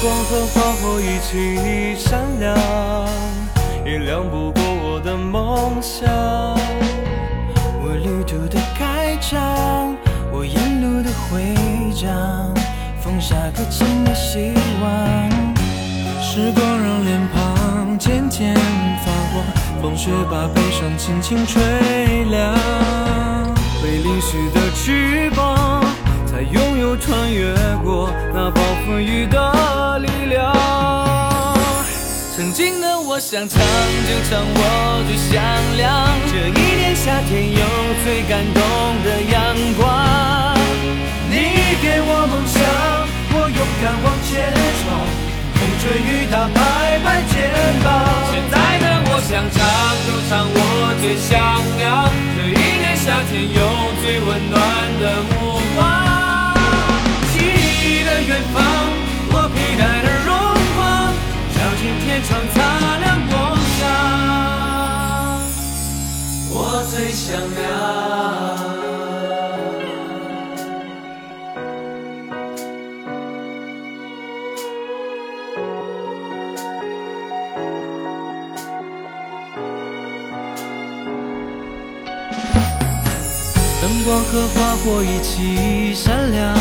光和花火一起闪亮，也亮不过我的梦想。我旅途的开场，我沿路的徽章，放下刻进的希望。时光让脸庞渐渐发光，风雪把悲伤轻轻吹凉。被淋湿的翅膀，才拥有穿越过那暴风雨的力量。曾经的我想唱就唱我最响亮，这一年夏天有最感动的阳光。你给我梦想，我勇敢往前闯，风吹雨打拍拍肩膀。现在的我想唱就唱我最响亮，这一年夏天有最温暖的擦亮梦想。我最响亮。灯光和花火一起闪亮，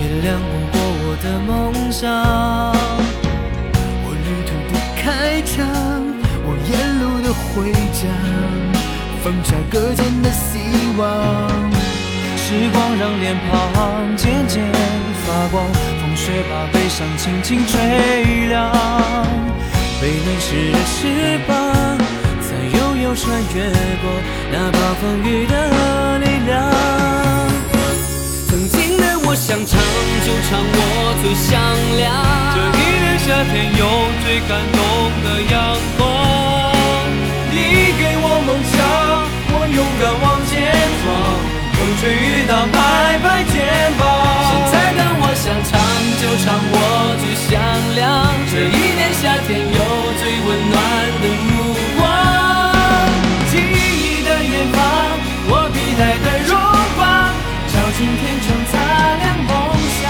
也亮不过我的梦想。沿路的徽章，放下搁浅的希望。时光让脸庞渐渐发光，风雪把悲伤轻轻吹凉。被淋湿的翅膀，才拥有穿越过那暴风雨的力量。曾经的我想唱就唱我最响亮，这一年夏天有最感动的阳光。敢往前闯，风吹雨打拍拍肩膀。现在的我想唱就唱我最响亮，这一年夏天有最温暖的目光。记忆的远方，我披戴的荣光，照进天窗擦亮梦想。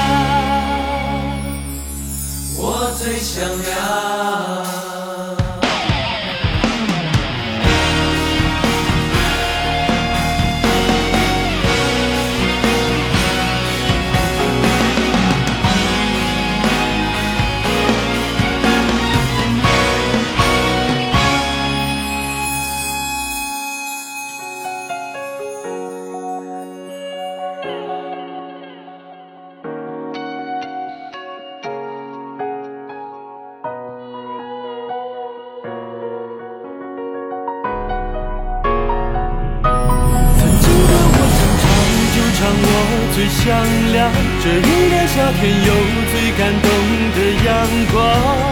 我最响唱我最响亮，这一年夏天有最感动的阳光。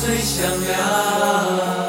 最响亮